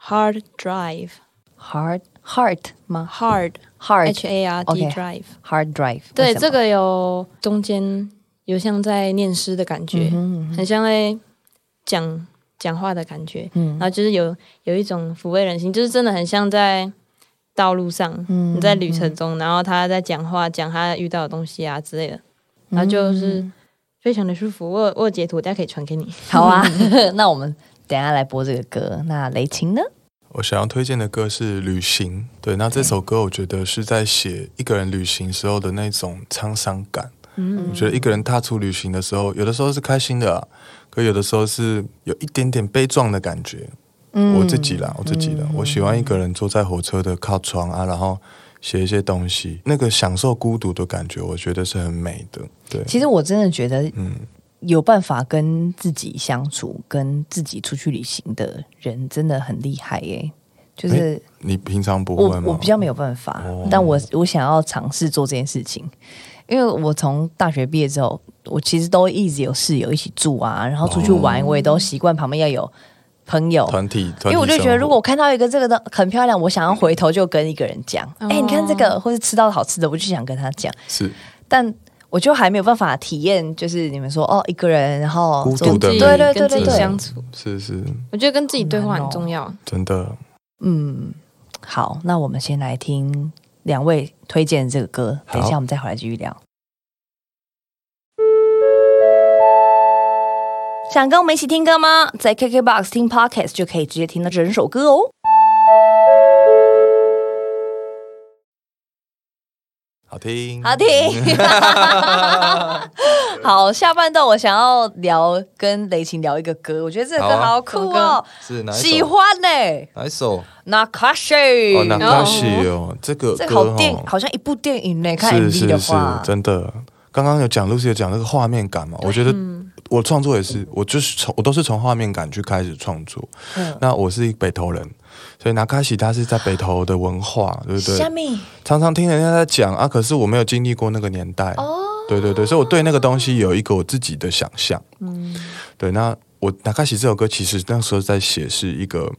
Hard
Drive，Hard Heart 吗
？Hard。
Hard
H A R D Drive
Hard Drive，
对，这个有中间有像在念诗的感觉，
嗯哼
很像在讲讲话的感觉，
嗯
然后就是有有一种抚慰人心，就是真的很像在道路上，
嗯
你在旅程中，然后他在讲话，讲他遇到的东西啊之类的，然后就是非常的舒服。我我截图，大家可以传给你。
好啊，那我们等一下来播这个歌。那雷琴呢？
我想要推荐的歌是《旅行》，对，那这首歌我觉得是在写一个人旅行时候的那种沧桑感。
嗯
我觉得一个人踏出旅行的时候，有的时候是开心的、啊，可有的时候是有一点点悲壮的感觉。
嗯
我自己啦，我自己的，我喜欢一个人坐在火车的靠窗啊，然后写一些东西，那个享受孤独的感觉，我觉得是很美的。对，
其实我真的觉得
嗯，
有办法跟自己相处、跟自己出去旅行的人，真的很厉害耶。就是
你平常不会吗？
我比较没有办法，
哦
但我我想要尝试做这件事情，因为我从大学毕业之后，我其实都一直有室友一起住啊，然后出去玩，我也都习惯旁边要有朋友。
团体，团体
因为我就觉得，如果我看到一个这个的很漂亮，我想要回头就跟一个人讲，哎、
哦
你看这个，或是吃到好吃的，我就想跟他讲。
是
但我就还没有办法体验，就是你们说哦，一个人，然后
孤独的
对对对对对，
相处，
是是，
我觉得跟自己对话很重要。
真的。
嗯，好，那我们先来听两位推荐这个歌，等一下我们再回来继续聊。想跟我们一起听歌吗？在 KKBOX 听 Podcast 就可以直接听到整首歌哦。
好听，
好听。好，下半段我想要聊跟雷琴聊一个歌，我觉得这个歌
好
酷哦，
是哪一首？
喜欢呢、
哪一首
？Nakashi，
哦，那卡西哦，这个
这
歌
好电，
哦，
好像一部电影呢。看
是
MV 的
是是
话，，
真的。刚刚有讲 Lucy 有讲那个画面感嘛，我觉得我创作也是，我就是从我都是从画面感去开始创作。
嗯
那我是北投人，所以拿卡西他是在北投的文化，对不对？常常听人家在讲啊，可是我没有经历过那个年代。
哦，
对对对，所以我对那个东西有一个我自己的想象。嗯，对。那我拿卡西这首歌，其实那时候在写是一个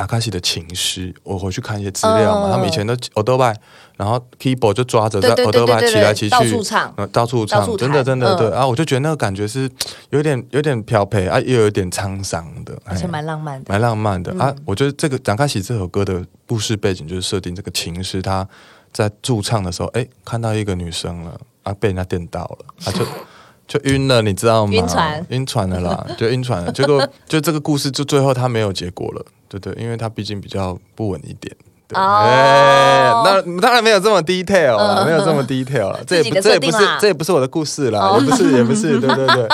拿卡西的情诗。我回去看一些资料嘛，
嗯
他们以前都 o b y 然后 keyboard 就抓着在
对
o
对
d o b y 骑来骑去，
到处唱
呃到处唱，真的
嗯
真的对。啊，我就觉得那个感觉是有点有点漂培啊，又有点沧桑的，
而且
哎
蛮浪漫的。
蛮浪漫的、
嗯
啊！我觉得这个《展开喜》这首歌的故事背景就是设定这个情诗，他在驻唱的时候，哎，看到一个女生了啊，被人家电到了，啊就 就晕了，你知道吗？
晕船
晕船了啦，就晕船了。结果 就这个故事就最后他没有结果了，对对，因为他毕竟比较不稳一点。对，
哦。
哎，那当然没有这么 detail 啦，没有这么 detail 了，这也不这也不是这也不是我的故事啦，
哦。
也不是也不是，对对对。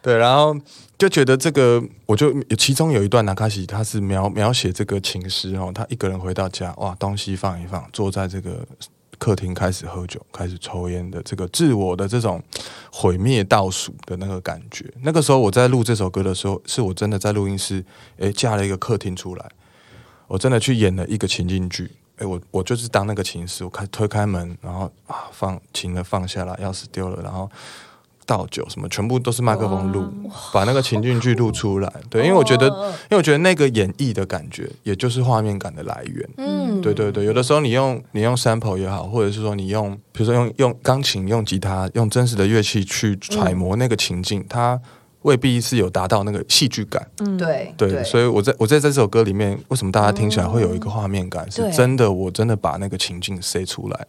对，然后就觉得这个，我就其中有一段纳卡西，他是描描写这个情诗哦，他一个人回到家，哇，东西放一放，坐在这个客厅开始喝酒，开始抽烟的这个自我的这种毁灭倒数的那个感觉。那个时候我在录这首歌的时候，是我真的在录音室，诶，架了一个客厅出来，我真的去演了一个情境剧。诶，我我就是当那个情师，我开推开门，然后啊放琴了放下了，钥匙丢了，然后倒酒什么，全部都是麦克风录，把那个情境剧录出来。对，因为我觉得，因为我觉得那个演绎的感觉，也就是画面感的来源。
嗯，
对对对，有的时候你用你用 sample 也好，或者是说你用，比如说用用钢琴、用吉他、用真实的乐器去揣摩那个情境，它未必是有达到那个戏剧感。
嗯，
对
对，所以我在我在这首歌里面，为什么大家听起来会有一个画面感？
对
是真的，我真的把那个情境塞出来，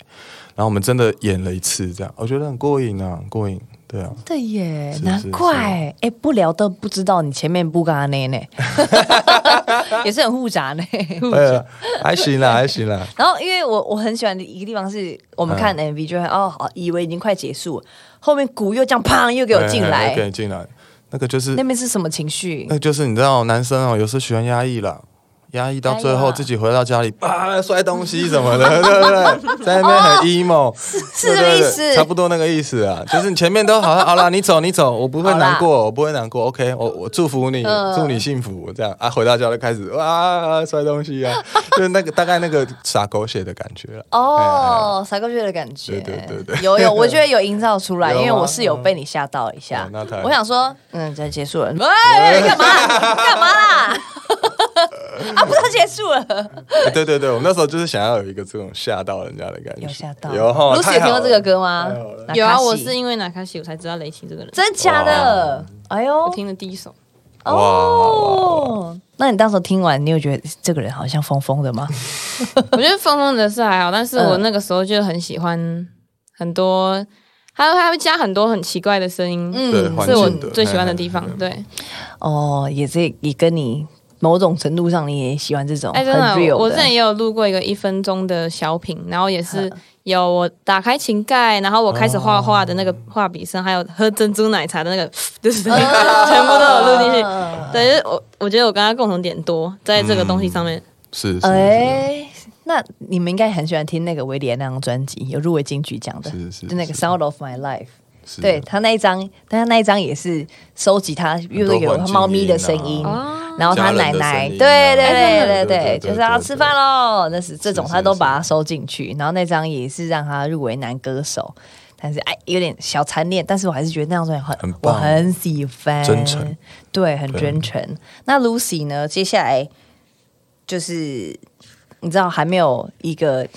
然后我们真的演了一次，这样我觉得很过瘾啊，很过瘾。对啊，
对耶，
是
难怪。哎，不聊都不知道你前面不干那呢，也是很复杂呢。
呃，还行啦，还行啦。
然后，因为我我很喜欢的一个地方是，我们看 MV 就会、哦，好，以为已经快结束了，后面鼓又这样砰又给我进
哎哎
来，
给你进来，那个就是
那边是什么情绪？
那就是你知道，男生哦，有时候喜欢压抑啦，压抑到最后自己回到家里，啊，摔东西什么的，对不对？在那边很 emo，
是
对对对
这个意思。
差不多那个意思啊。就是你前面都好，好了，你走，你走，我不会难过，我不会难过，OK，我我祝福你，
嗯
祝你幸福，这样。啊，回到家就开始哇摔东西啊，就是那个大概那个撒狗血的感觉了。
哦，撒狗血的感觉，
对对对对。
有有，我觉得有营造出来，因为我是有被你吓到一下。
哦那太。
我想说，嗯，这结束了，喂，干嘛？干嘛？啦？啊，不是结束了，
哎 对对对，我们那时候就是想要有一个这种吓到人家的感觉，
有吓到。
有哈。
Lucy
太好了
有听过这个歌吗？
有啊，我是因为哪卡西我才知道雷奇这个人，
真假的？哎呦
我，听的第一首。
哦，那你当时听完，你有觉得这个人好像疯疯的吗？
我觉得疯疯的是还好，但是我
嗯
那个时候就很喜欢很多，还有还会加很多很奇怪的声音，
嗯，
是我最喜欢的地方
嘿嘿。嘿
对，
哦，也是也跟你某种程度上，你也喜欢这种
哎，真的我之前也有录过一个一分钟的小品，然后也是
嗯。
有我打开琴盖，然后我开始画画的那个画笔声，还有喝珍珠奶茶的那个，就是全部都有录进去。
嗯
对，就是我我觉得我跟他共同点多，在这个东西上面。
是
哎，那你们应该很喜欢听那个维里安那张专辑，有入围金曲奖的，
是是
就那个《Sound of My Life》。对他那一张，但他那一张也是收集他，因为有猫咪的声音，
音啊
然后他奶奶，对对对对
对
就是要吃饭喽，那是这种他都把它收进去。然后那张也是让他入围男歌手，但是哎有点小残念，但是我还是觉得那张专辑很
很
我很喜欢，
真诚，
对，很
对
真诚。那 Lucy 呢？接下来就是你知道还没有一个，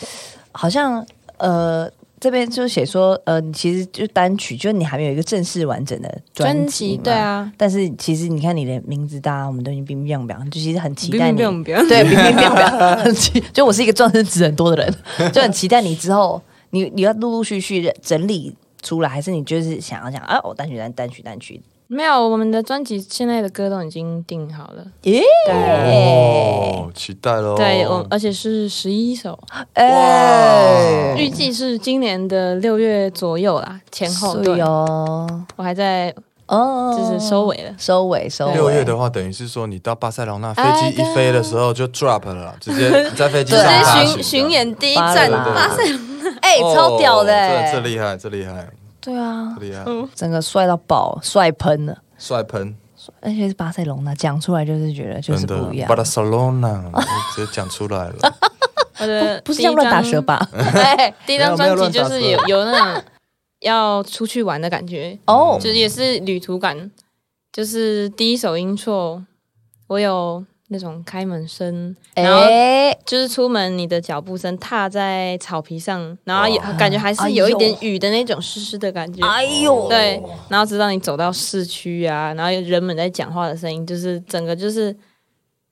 好像呃。这边就写说，呃，你其实就单曲，就是你还没有一个正式完整的专
专辑对啊，
但是其实你看你的名字，大家我们都已经冰冰表，就其实很期待你。
不用不用，
对，冰冰冰表，很期就我是一个撞生值很多的人，就很期待你之后，你你要陆陆续续的整理出来，还是你就是想要讲啊，我单曲单单曲单曲
没有，我们的专辑现在的歌都已经定好了。
耶，
哦，期待喽！
对，我而且是十一首，
哎，
预计是今年的六月左右啦，前后。
对
对，
哦，
我还在
哦，
就是收尾了。
收尾收尾。
六月的话，等于是说你到巴塞隆那飞
哎
机一飞的时候就 drop 了啦，直接 在飞机上
啊
直接巡巡演第一站
拉
巴塞
哎，
哦
超屌的。
这这
哎，
厉害，这厉害，
对啊
这，厉害，
整个帅到爆，帅喷了。
帅喷，
而且是巴塞隆纳，讲出来就是觉得就是不一样
巴。塞隆纳直接讲出来了，
我的
不是这样乱打舌
吧？
吧？哎
第一张专辑就是有有那种要出去玩的感觉，
哦
就是也是旅途感。就是第一首音错，我有那种开门声，然后
哎，
就是出门你的脚步声踏在草皮上，然后也感觉还是有一点雨的那种湿湿的感觉。
哎呦，
对，然后直到你走到市区啊，然后人们在讲话的声音，就是整个就是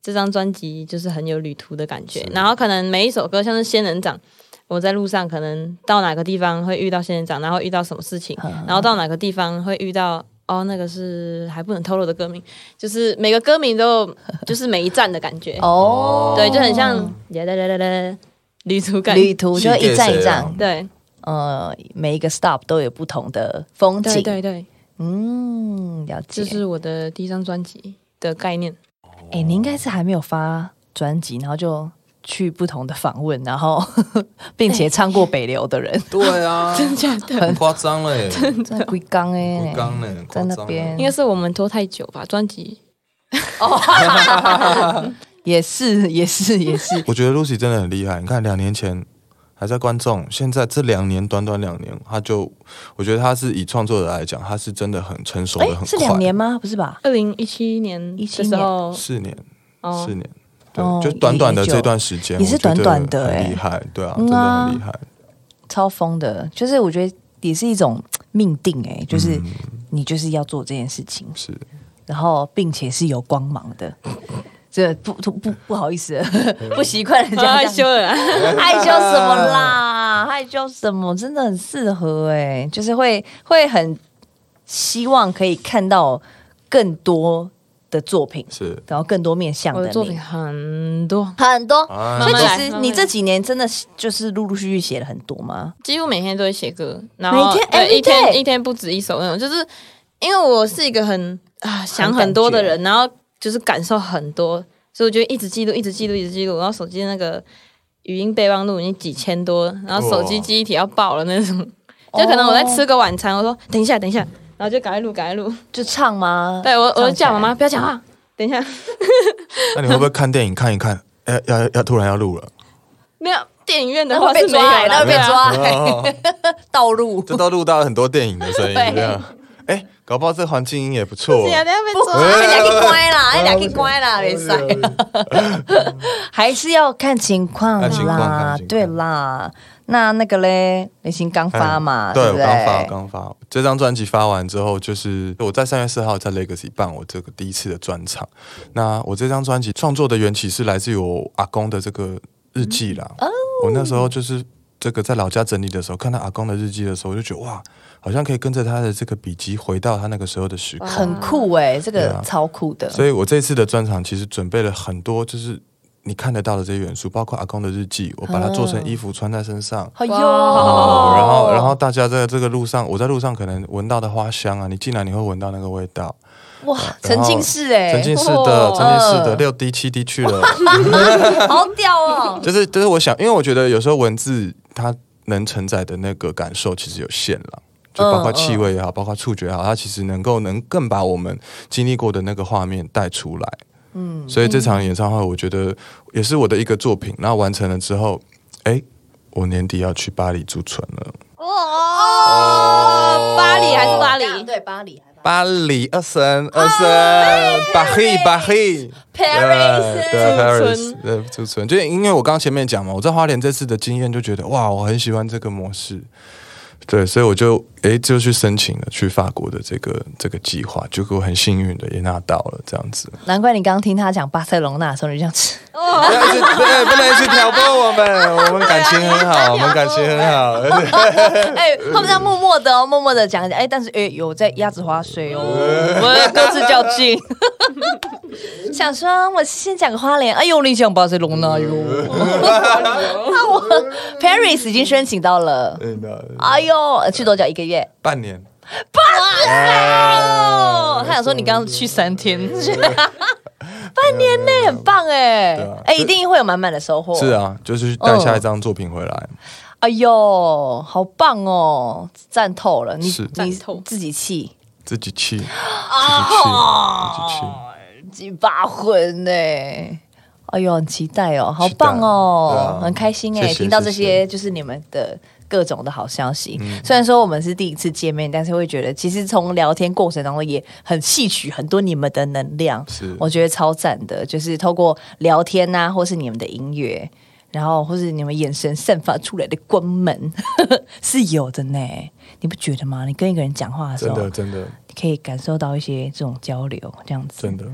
这张专辑就是很有旅途的感觉。然后可能每一首歌像是仙人掌，我在路上可能到哪个地方会遇到仙人掌，然后遇到什么事情，然后到哪个地方会遇到。哦，那个是还不能透露的歌名，就是每个歌名都有就是每一站的感觉，
哦，
对，就很像哒哒哒哒哒旅途感，
旅途，就一站一站
啊，
对
呃，每一个 stop 都有不同的风
对
景。
对对，
嗯，了解。
这是我的第一张专辑的概念。
哎，你应该是还没有发专辑，然后就去不同的访问，然后 并且唱过北流的人，
对啊，
真假的？
很夸张嘞，
在龟缸哎
不，刚呢，
在那边
应该是我们拖太久吧？专辑
也是也是也是，
我觉得 Lucy 真的很厉害。你看，两年前还在观众，现在这两年短短两年，他就我觉得他是以创作者来讲，他是真的很成熟的，很快。
是两年吗？不是吧？
二零一七年
17
的时候，
四年，
哦
四年，对，
哦
就短短的这段时间，
也是短短的欸
很厉害，对啊，真的很厉害。
超疯的，就是我觉得也是一种命定哎、就是
嗯
你就是要做这件事情，
是
然后并且是有光芒的。这不不不不好意思，不习惯人家
害羞了。
害羞什么啦？害羞什么？真的很适合哎、就是会会很希望可以看到更多的作品，
是，
然后更多面向的你
我的作品很多，
很多。
啊。
所以其实你这几年真的是就是陆陆续续写了很多吗？
几乎每天都会写歌，然后
每天？
对
every
一天一天不止一首那种，就是因为我是一个很啊想很多的人，然后就是感受很多，所以我就一直记录，一直记录，一直记录，然后手机那个语音备忘录已经几千多，然后手机
哇。
记忆体要爆了那种，就可能我在吃个晚餐，我说等一下，等一下，然后就赶快录，赶快录，
就唱吗？
对我我就
唱起来
叫妈妈不要讲话，等一下，
那你会不会看电影看一看？哎，要要要突然要录了，
没有电影院的
那
话是没有
那
啦，
会被抓、欸，
哦
道路。
这都录到很多电影的声音，
对
这样。哎，搞不好这环境音也不错。
是啊，等一下被
不，
抓。
哎呀，去乖啦，哎呀，去乖啦，没事，还是要看情况
看情况看
啦
情况。
对啦，那那个嘞，雷星刚发嘛，
哎对，
不对？
我刚发，刚发。这张专辑发完之后，就是我在三月四号在 Legacy 办我这个第一次的专场。那我这张专辑创作的缘起是来自于我阿公的这个日记啦。
嗯哦
我那时候就是这个在老家整理的时候，看到阿公的日记的时候，我就觉得哇，好像可以跟着他的这个笔记回到他那个时候的时空。
很酷哎，这个超酷的。
所以我这次的专场其实准备了很多，就是你看得到的这些元素，包括阿公的日记，我把它做成衣服穿在身上。
哎呦，
哦，然后，然后大家在这个路上，我在路上可能闻到的花香啊，你进来你会闻到那个味道。
哇，沉浸式哎，
沉浸式的，沉浸式的，六 D 七 D 去了。
好屌哦！
就是，就是我想，因为我觉得有时候文字它能承载的那个感受其实有限了。就包括气味也好，包括触觉也好，它其实能够能更把我们经历过的那个画面带出来。嗯，所以这场演唱会，我觉得也是我的一个作品。然后完成了之后，哎，我年底要去巴黎驻村了。
哦，巴黎还是巴黎？
对，巴黎，
巴黎。二三二三，巴黎巴黎。
Paris
对 Paris
村
对驻村，就是因为我刚刚前面讲嘛，我在花莲这次的经验就觉得哇，我很喜欢这个模式，对，所以我就诶就去申请了去法国的这个这个计划，结果很幸运的也拿到了这样子。
难怪你刚刚听他讲巴塞隆纳的时候，你就这样子。
不要一直对，不能一直挑拨我们，我们感情很好，我们感情很好。
哎、他们这样默默的哦，默默的讲讲，哎、但是哎、有在鸭子划水哦，我们各自较劲。想说，我先讲个花莲，哎呦，你讲巴塞隆纳哟，那我 Paris 已经申请到了，哎呦，去多久？一个月？
半年。
半哦，他想说你刚刚去三天，半年内很棒哎。哎，一定会有满满的收获。
是，啊，就是去带下一张作品回来。
哎呦，好棒哦，赞透了，你你自己气。
自己气，自己
啊
气，自己气。
几把魂呢、哎呦，很期待哦，好棒哦，很开心哎、听到这些就是你们的各种的好消息。
嗯
虽然说我们是第一次见面，但是会觉得其实从聊天过程当中也很吸取很多你们的能量，
是
我觉得超赞的。就是透过聊天呐、或是你们的音乐。然后，或是你们眼神散发出来的光门 是有的呢，你不觉得吗？你跟一个人讲话的时候，
真的，真的，
你可以感受到一些这种交流，这样子。
真的，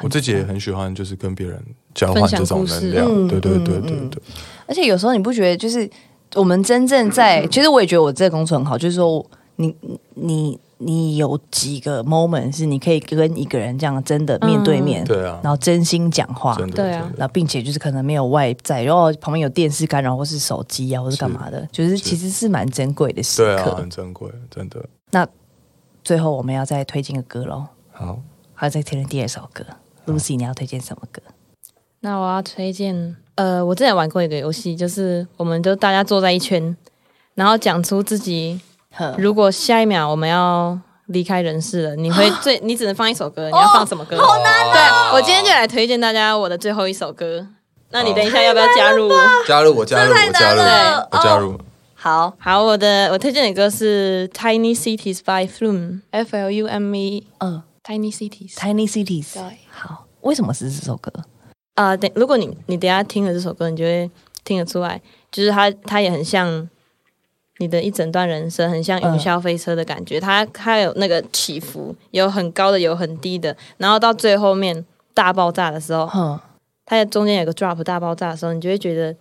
我自己也很喜欢，就是跟别人交换这种能量。
嗯
对对对
嗯嗯
对对，
而且有时候你不觉得，就是我们真正在，其实我也觉得我这个工作很好，就是说你你你有几个 moment 是你可以跟一个人这样真的面对面，
对啊
然后真心讲话，
对啊
然后并且就是可能没有外在，然后旁边有电视干扰或是手机啊，或是干嘛的，就是其实是蛮珍贵的时
对啊，
刻。
很珍贵，真的。
那最后我们要再推荐个歌喽，
好，
还要再推荐第二首歌。Lucy，你要推荐什么歌？
那我要推荐，呃，我之前玩过一个游戏，就是我们就大家坐在一圈，然后讲出自己，
哼
如果下一秒我们要离开人世了，你会 最，你只能放一首歌，你要放什么歌？
好难
对，我今天就来推荐大家我的最后一首歌。那你等一下要不要加入？
加入我加入我加入我加入。
好，
好，我的我推荐的歌是 Tiny Cities by Flume，F L U M E
嗯
Tiny Cities。
，Tiny Cities。
对
好，为什么是这首歌？
啊、等如果你你等下听了这首歌，你就会听得出来，就是它它也很像你的一整段人生，很像云霄飞车的感觉。它它有那个起伏，有很高的，有很低的，然后到最后面大爆炸的时候，
哼，
它的中间有个 drop 大爆炸的时候，你就会觉得。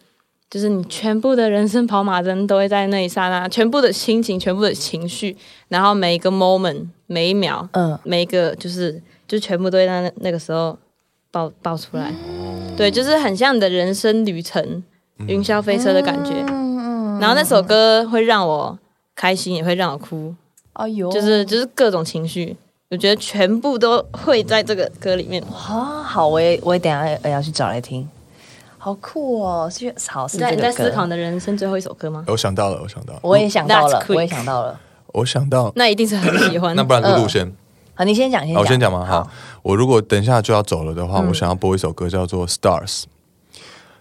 就是你全部的人生跑马灯都会在那一刹那，全部的心情、全部的情绪，然后每一个 moment、每一秒，
嗯，
每一个就是就全部都会在那那个时候爆爆出来，对，就是很像你的人生旅程，云霄飞车的感觉。然后那首歌会让我开心，也会让我哭，
哎呦，
就是就是各种情绪，我觉得全部都会在这个歌里面。
啊，好，我也我也等下也要去找来听，好酷哦！是好是
你在你在思考你的人生最后一首歌吗？
我想到了，我想到了，
我也想到了我也想到了。
我想到，
那一定是很喜欢。
那不然露露先，
好，你先讲，先，讲，
我先讲嘛。好，我如果等一下就要走了的话，
嗯
我想要播一首歌叫做《Stars》。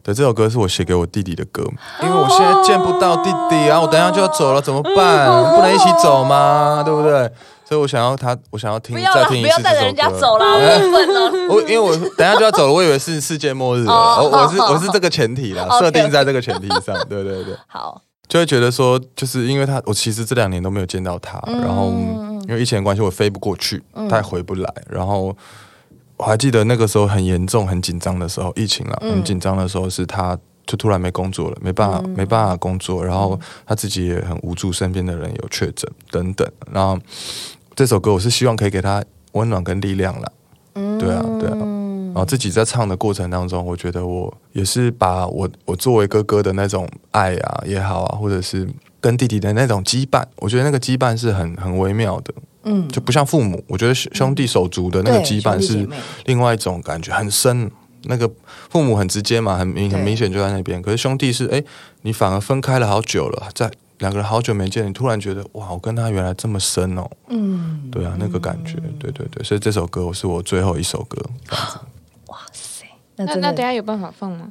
对，这首歌是我写给我弟弟的歌，因为我现在见不到弟弟啊，我等一下就要走了，怎么办？不能一起走吗？对不对？所以我想要他，我想要听再听一
不要带着
次这首歌。
人家走了，好过分哦。
我因为我等一下就要走了，我以为是世界末日了，
哦
我我是我是这个前提啦 设定在这个前提上，对对对。
好，
就会觉得说，就是因为他，我其实这两年都没有见到他，
嗯
然后因为疫情的关系，我飞不过去，他也回不来，然后我还记得那个时候很严重、很紧张的时候，疫情了，
嗯。
很紧张的时候是他就突然没工作了，没办法、没办法工作，然后他自己也很无助，身边的人有确诊等等，然后这首歌我是希望可以给他温暖跟力量啦，对啊，对啊。然后自己在唱的过程当中，我觉得我也是把我我作为哥哥的那种爱啊也好啊，或者是跟弟弟的那种羁绊，我觉得那个羁绊是很很微妙的，
嗯，
就不像父母。我觉得兄兄弟手足的那个羁绊是另外一种感觉，很深。那个父母很直接嘛，很明很明显就在那边。可是兄弟是，哎，你反而分开了好久了，在两个人好久没见，你突然觉得哇，我跟他原来这么深哦。
嗯，
对啊，那个感觉，对对对，所以这首歌我是我最后一首歌。
哇塞，那
那那等下有办法放吗？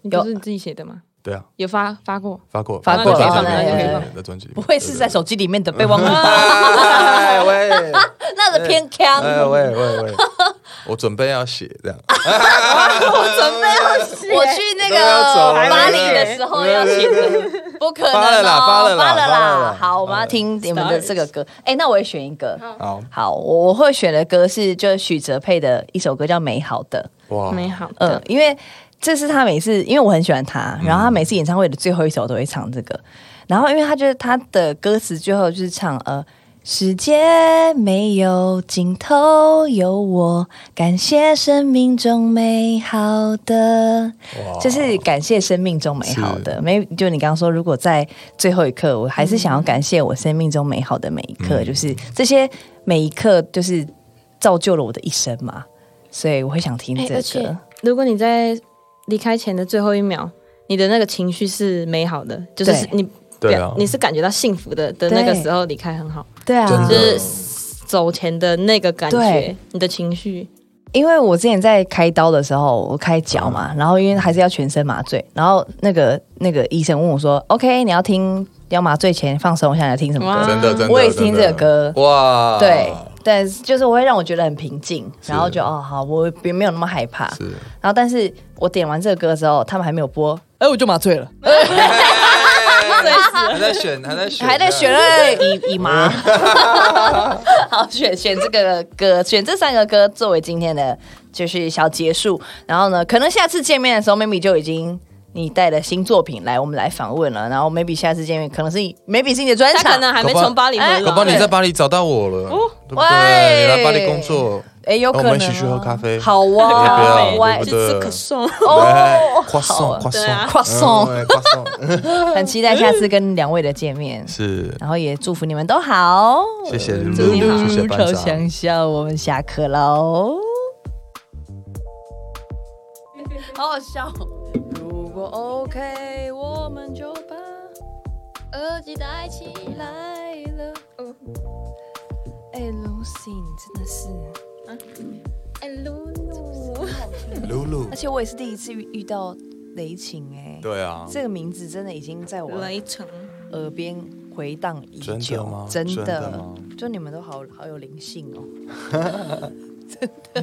你
有
不是你自己写的吗？
对啊，
有发发过？
发过
发过可以放
在专辑
不会是在手机里面的备忘录吧？那是偏腔。
哎喂喂喂，我准备要写这样，
我准备要写，我去那个巴黎的时候要写的。不可能、
了啦发了啦
发了
啦
好，我们要听你们的这个歌。哎、那我也选一个。
好
好，我我会选的歌是就是许哲佩的一首歌叫《美好的》。
哇，
美好
嗯
的，，
因为这是他每次，因为我很喜欢他，然后他每次演唱会的最后一首都会唱这个，然后因为他就是他的歌词最后就是唱呃。世界没有尽头，有我感谢生命中美好的，就是感谢生命中美好的。没就你刚刚说，如果在最后一刻，我还是想要感谢我生命中美好的每一刻，
嗯
就是这些每一刻，就是造就了我的一生嘛。所以我会想听这
哎而且
个。
如果你在离开前的最后一秒，你的那个情绪是美好的，就是
对。
你
对啊。
你是感觉到幸福的的那个时候离开很好，
对。啊，
真的
就是走前的那个感觉
对，
你的情绪，
因为我之前在开刀的时候，我开脚嘛，然后因为还是要全身麻醉，然后那个那个医生问我说：“OK，你要听要麻醉前放松一下，你要听什么
哇。
歌
真的真的，
我也是听这个歌。
哇，
对，但是就是我会让我觉得很平静，然后就哦好，我并没有那么害怕。
是，
然后但是我点完这个歌之后，他们还没有播，哎，我就麻醉了，
还在选，还在选，
还在选了姨姨妈。好，选选这个歌，选这三个歌作为今天的就是小结束。然后呢，可能下次见面的时候，maybe 就已经你带了新作品来，我们来访问了。然后 maybe 下次见面，可能是 maybe 是你的专场，
他可能还没从巴黎回
来。
搞不好，你在巴黎找到我了，对不
喂
对？你来巴黎工作，
哎，有可能、
我们一起去喝咖啡。
好
要不
啊，
要
我
对不对？
去吃可颂，
哦，
夸送，
好啊。
夸送
对啊，
夸送，
嗯夸送，
很期待下次跟两位的见面。
是，
然后也祝福你们都好，
谢谢露
祝你好。
露，谢谢班长，
想笑，我们下课喽。好好笑。如果 OK，我们就把
耳机戴起来。
来了。哎，Lucy，你真的是，
哎，露露，
露露
而，且我也是第一次遇遇到雷晴哎。
对啊，
这个名字真的已经在我
雷城，
耳边回荡已
真
久
的吗，
真
真的吗？
就你们都好好有灵性哦。真的，